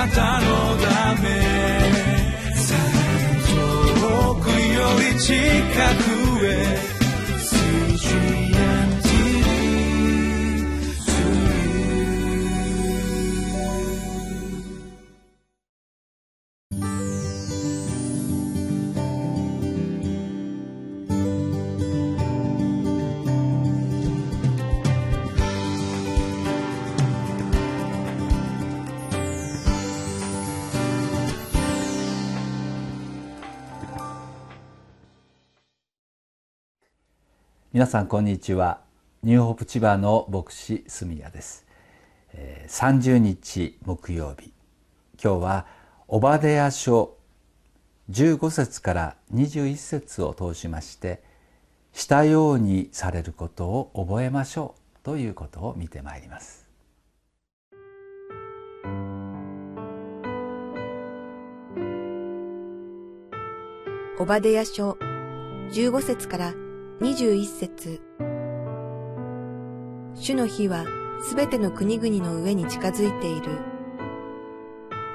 なたのため。遠くより近く。皆さんこんにちは。ニューホープ千葉の牧師住谷です。30日木曜日。今日はオバデヤ書15節から21節を通しましてしたようにされることを覚えましょうということを見てまいります。オバデヤ書15節から21節主の日はすべての国々の上に近づいている。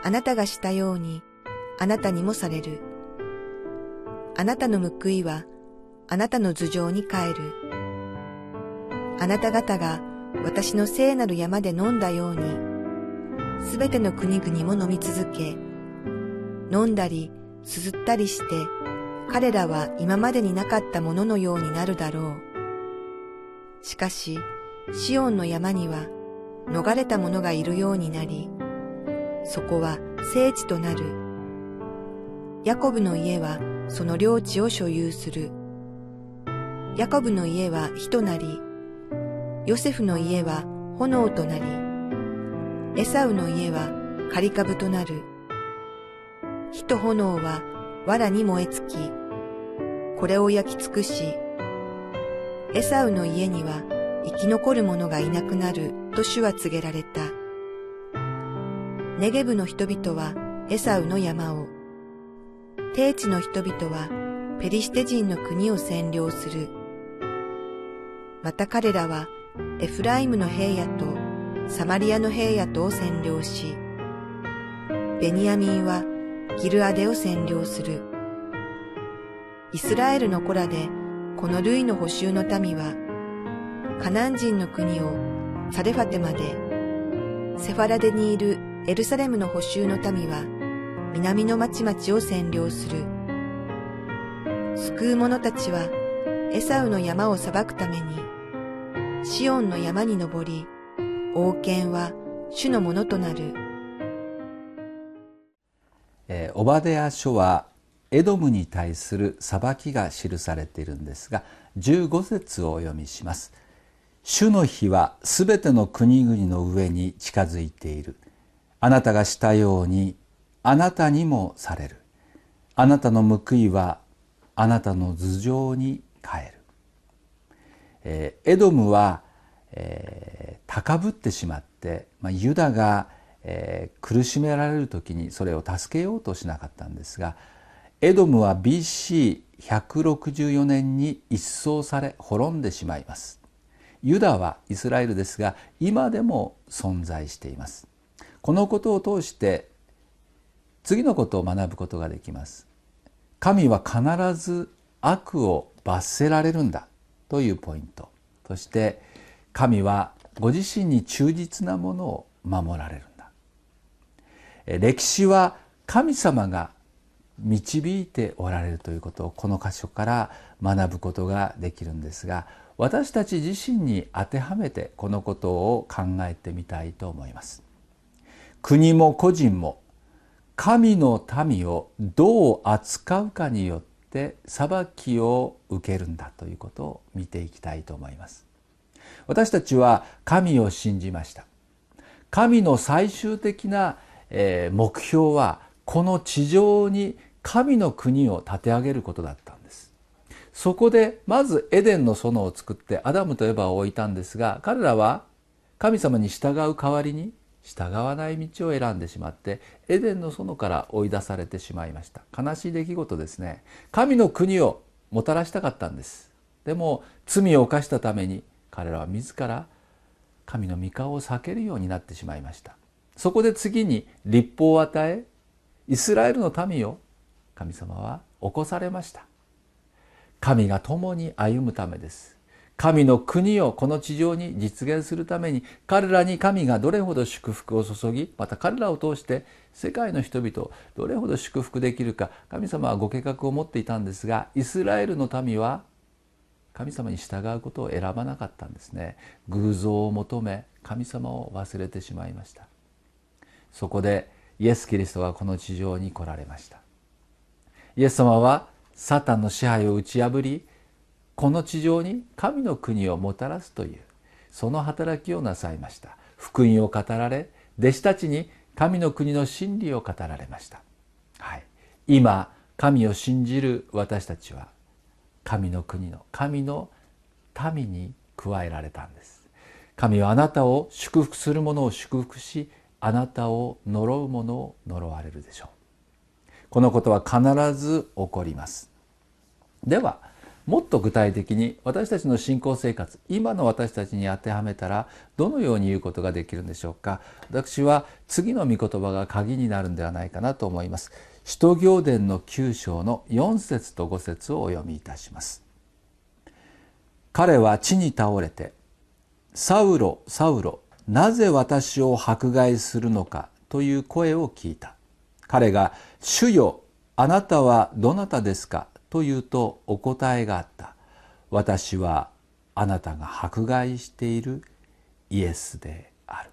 あなたがしたように、あなたにもされる。あなたの報いは、あなたの頭上に帰る。あなた方が私の聖なる山で飲んだように、すべての国々も飲み続け、飲んだり、すすったりして、彼らは今までになかったもののようになるだろう。しかし、シオンの山には逃れた者がいるようになり、そこは聖地となる。ヤコブの家はその領地を所有する。ヤコブの家は火となり、ヨセフの家は炎となり、エサウの家はカリカブとなる。火と炎は藁に燃え尽き、これを焼き尽くし、エサウの家には生き残る者がいなくなると主は告げられた。ネゲブの人々はエサウの山を、低地の人々はペリシテ人の国を占領する。また彼らはエフライムの平野とサマリアの平野とを占領し、ベニヤミンはギルアデを占領する。イスラエルの子らでこの類の補修の民は、カナン人の国をサレファテまで、セファラデにいるエルサレムの補修の民は、南の町々を占領する。救う者たちは、エサウの山を裁くために、シオンの山に登り、王権は主のものとなる。えー、オバデヤ書はエドムに対する裁きが記されているんですが15節をお読みします。主の日はすべての国々の上に近づいている。あなたがしたようにあなたにもされる。あなたの報いはあなたの頭上に帰る、えー、エドムは、えー、高ぶってしまって、まあ、ユダが、えー、苦しめられる時にそれを助けようとしなかったんですがエドムは BC164 年に一掃され滅んでしまいます。ユダはイスラエルですが今でも存在しています。このことを通して次のことを学ぶことができます。神は必ず悪を罰せられるんだというポイント。そして神はご自身に忠実なものを守られる。歴史は神様が導いておられるということをこの箇所から学ぶことができるんですが私たち自身に当てはめてこのことを考えてみたいと思います。国も個人も神の民をどう扱うかによって裁きを受けるんだということを見ていきたいと思います。私たちは神を信じました。神の最終的なえ目標はこの地上に神の国を立て上げることだったんです。そこでまずエデンの園を作ってアダムとエバを置いたんですが彼らは神様に従う代わりに従わない道を選んでしまってエデンの園から追い出されてしまいました。悲しい出来事ですね。神の国をもたらしたかったんです。でも罪を犯したために彼らは自ら神の御顔を避けるようになってしまいました。そこで次に立法を与えイスラエルの民を神様は起こされました。神が共に歩むためです。神の国をこの地上に実現するために彼らに神がどれほど祝福を注ぎまた彼らを通して世界の人々をどれほど祝福できるか神様はご計画を持っていたんですがイスラエルの民は神様に従うことを選ばなかったんですね。偶像を求め神様を忘れてしまいました。そこでイエス・キリストがこの地上に来られました。イエス様はサタンの支配を打ち破りこの地上に神の国をもたらすというその働きをなさいました。福音を語られ弟子たちに神の国の真理を語られました、はい、今神を信じる私たちは神の国の神の民に加えられたんです。神はあなたを祝福する者を祝福しあなたを呪う者を呪われるでしょう。このことは必ず起こります。ではもっと具体的に私たちの信仰生活今の私たちに当てはめたらどのように言うことができるんでしょうか。私は次の御言葉が鍵になるんではないかなと思います。使徒行伝の9章の4節と5節をお読みいたします。彼は地に倒れてサウロサウロなぜ私を迫害するのかという声を聞いた。彼が主よあなたはどなたですか？というとお答えがあった。私はあなたが迫害しているイエスである、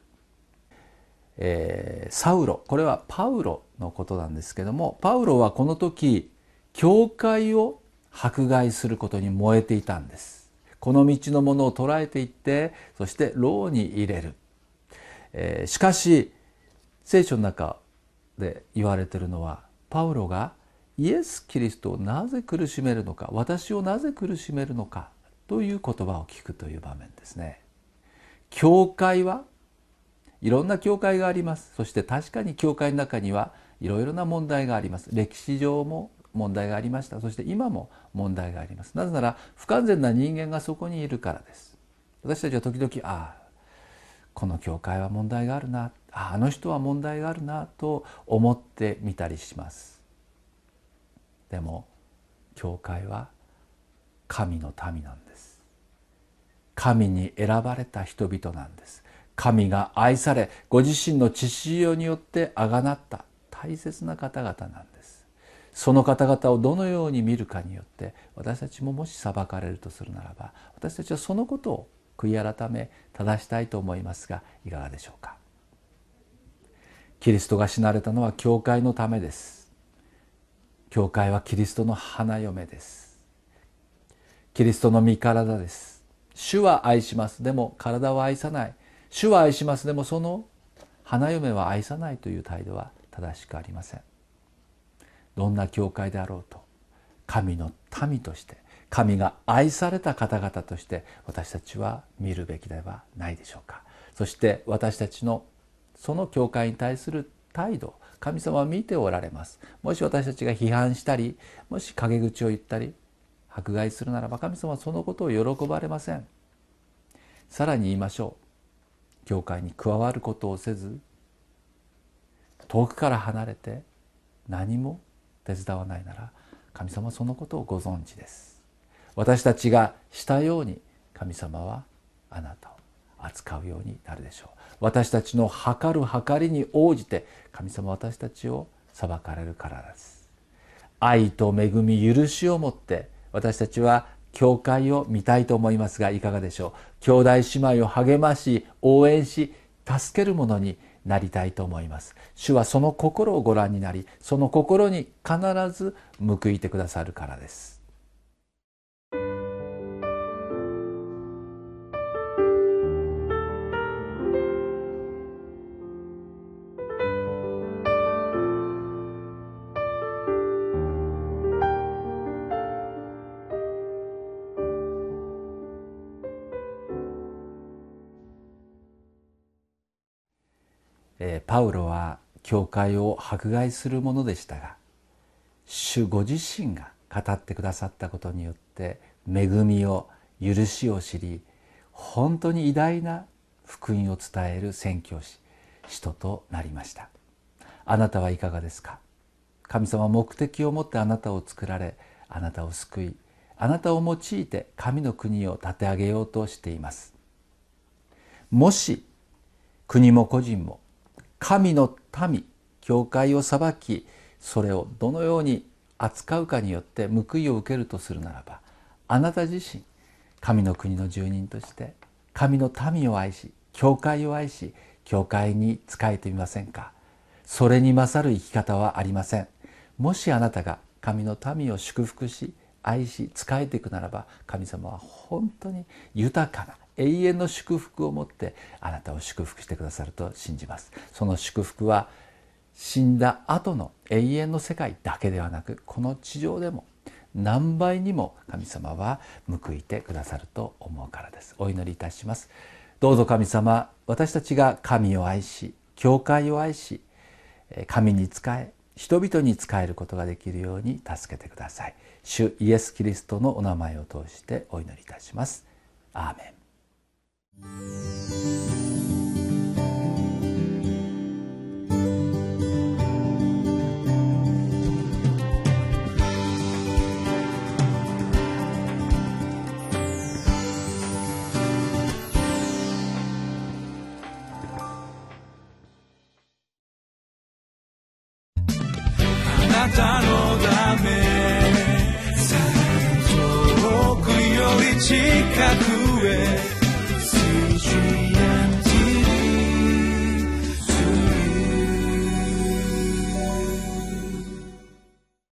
えー、サウロ。これはパウロのことなんですけどもパウロはこの時教会を迫害することに燃えていたんです。この道のものを捉えていってそして牢に入れる、えー、しかし聖書の中で言われているのはパウロがイエス・キリストをなぜ苦しめるのか私をなぜ苦しめるのかという言葉を聞くという場面ですね。教会はいろんな教会があります。そして確かに教会の中にはいろいろな問題があります。歴史上も問題がありました。そして今も問題があります。なぜなら不完全な人間がそこにいるからです。私たちは時々ああこの教会は問題があるな。ああの人は問題があるなと思ってみたりします。でも教会は神の民なんです。神に選ばれた人々なんです。神が愛されご自身の血潮によってあがなった大切な方々なんです。その方々をどのように見るかによって私たちももし裁かれるとするならば私たちはそのことを悔い改め正したいと思いますがいかがでしょうか？キリストが死なれたのは教会のためです。教会はキリストの花嫁です。キリストの身体です。主は愛します。でも体は愛さない。主は愛します。でもその花嫁は愛さないという態度は正しくありません。どんな教会であろうと神の民として神が愛された方々として私たちは見るべきではないでしょうか。そして私たちのその教会に対する態度神様は見ておられます。もし私たちが批判したりもし陰口を言ったり迫害するならば神様はそのことを喜ばれません。さらに言いましょう。教会に加わることをせず遠くから離れて何も手伝わないなら神様はそのことをご存知です。私たちがしたように神様はあなたを扱うようになるでしょう。私たちの測る測りに応じて神様私たちを裁かれるからです。愛と恵み許しを持って私たちは教会を見たいと思いますがいかがでしょう。兄弟姉妹を励まし応援し助けるものになりたいと思います。主はその心をご覧になりその心に必ず報いてくださるからです。パウロは教会を迫害するものでしたが主ご自身が語ってくださったことによって恵みを許しを知り本当に偉大な福音を伝える宣教師人となりました。あなたはいかがですか？神様は目的を持ってあなたを作られあなたを救いあなたを用いて神の国を立て上げようとしています。もし国も個人も神の民教会を裁きそれをどのように扱うかによって報いを受けるとするならばあなた自身神の国の住人として神の民を愛し教会を愛し教会に仕えてみませんか。それに勝る生き方はありません。もしあなたが神の民を祝福し愛し仕えていくならば神様は本当に豊かな永遠の祝福を持ってあなたを祝福してくださると信じます。その祝福は死んだ後の永遠の世界だけではなくこの地上でも何倍にも神様は報いてくださると思うからです。お祈りいたします。どうぞ神様私たちが神を愛し教会を愛し神に仕え人々に仕えることができるように助けてください。主イエス・キリストのお名前を通してお祈りいたします。アーメン。あなたのため。遠くより近く